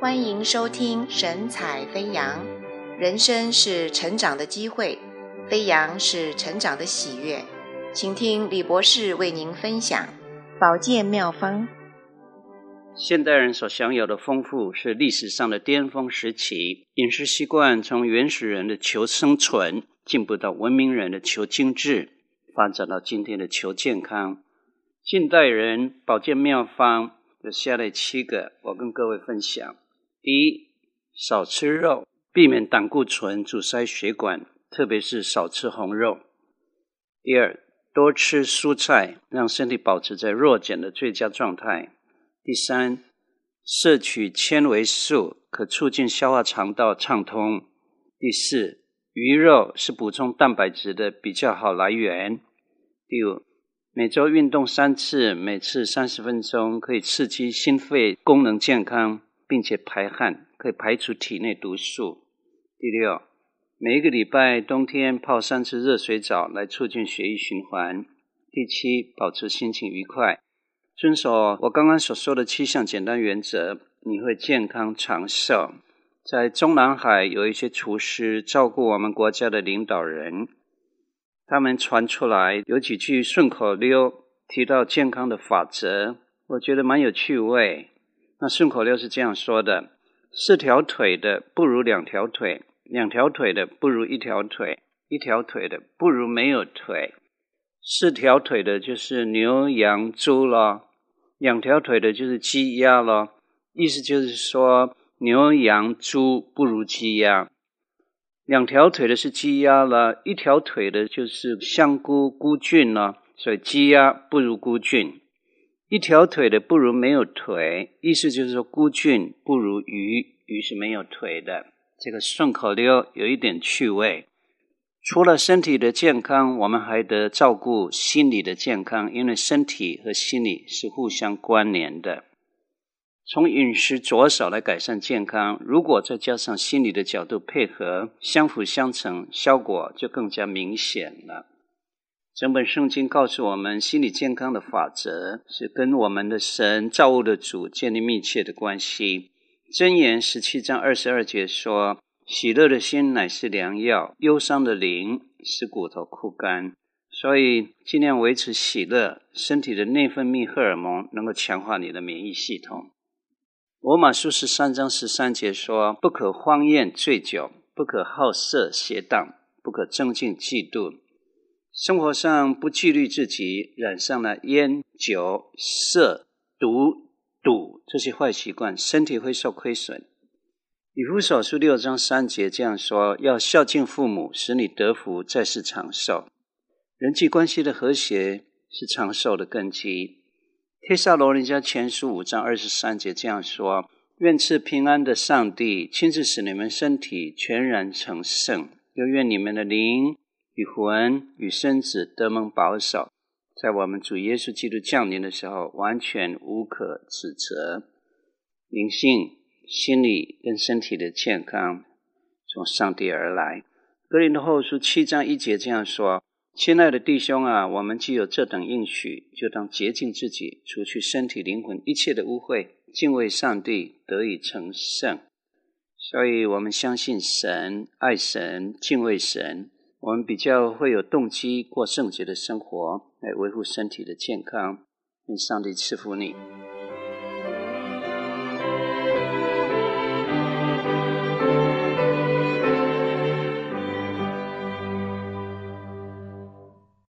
欢迎收听神采飞扬。人生是成长的机会，飞扬是成长的喜悦。请听李博士为您分享保健妙方。现代人所享有的丰富是历史上的巅峰时期，饮食习惯从原始人的求生存，进步到文明人的求精致，发展到今天的求健康。近代人保健妙方有下列七个，我跟各位分享。第一，少吃肉，避免胆固醇阻塞血管，特别是少吃红肉。第二，多吃蔬菜，让身体保持在弱碱的最佳状态。第三，摄取纤维素，可促进消化肠道畅通。第四，鱼肉是补充蛋白质的比较好来源。第五，每周运动三次，每次三十分钟，可以刺激心肺功能健康。并且排汗，可以排除体内毒素。第六，每一个礼拜冬天泡三次热水澡，来促进血液循环。第七，保持心情愉快，遵守我刚刚所说的七项简单原则，你会健康长寿。在中南海有一些厨师照顾我们国家的领导人，他们传出来有几句顺口溜，提到健康的法则，我觉得蛮有趣味。那顺口溜是这样说的：四条腿的不如两条腿，两条腿的不如一条腿，一条腿的不如没有腿。四条腿的就是牛羊猪咯，两条腿的就是鸡鸭咯。意思就是说，牛羊猪不如鸡鸭，两条腿的是鸡鸭了，一条腿的就是香菇菇菌了，所以鸡鸭不如菇菌。一条腿的不如没有腿，意思就是说孤菌不如鱼，鱼是没有腿的。这个顺口溜有一点趣味。除了身体的健康，我们还得照顾心理的健康，因为身体和心理是互相关联的。从饮食着手来改善健康，如果再加上心理的角度配合，相辅相成，效果就更加明显了。整本圣经告诉我们，心理健康的法则是跟我们的神造物的主建立密切的关系。箴言十七章二十二节说：“喜乐的心乃是良药，忧伤的灵使骨头枯干。”所以尽量维持喜乐，身体的内分泌荷尔蒙能够强化你的免疫系统。罗马书十三章十三节说：“不可荒宴醉酒，不可好色邪荡，不可争竞嫉妒。”生活上不纪律自己，染上了烟酒色毒赌这些坏习惯，身体会受亏损。以弗所书六章三节这样说：要孝敬父母，使你得福，在世长寿。人际关系的和谐是长寿的根基。帖撒罗人家前书五章二十三节这样说：愿赐平安的上帝亲自使你们身体全然成圣，又愿你们的灵。与魂与身子得蒙保守，在我们主耶稣基督降临的时候，完全无可指责。灵性、心理跟身体的健康从上帝而来。格林的后书七章一节这样说：“亲爱的弟兄啊，我们既有这等应许，就当洁净自己，除去身体、灵魂一切的污秽，敬畏上帝，得以成圣。”所以，我们相信神，爱神，敬畏神。我们比较会有动机过圣洁的生活，来维护身体的健康。愿上帝赐福你。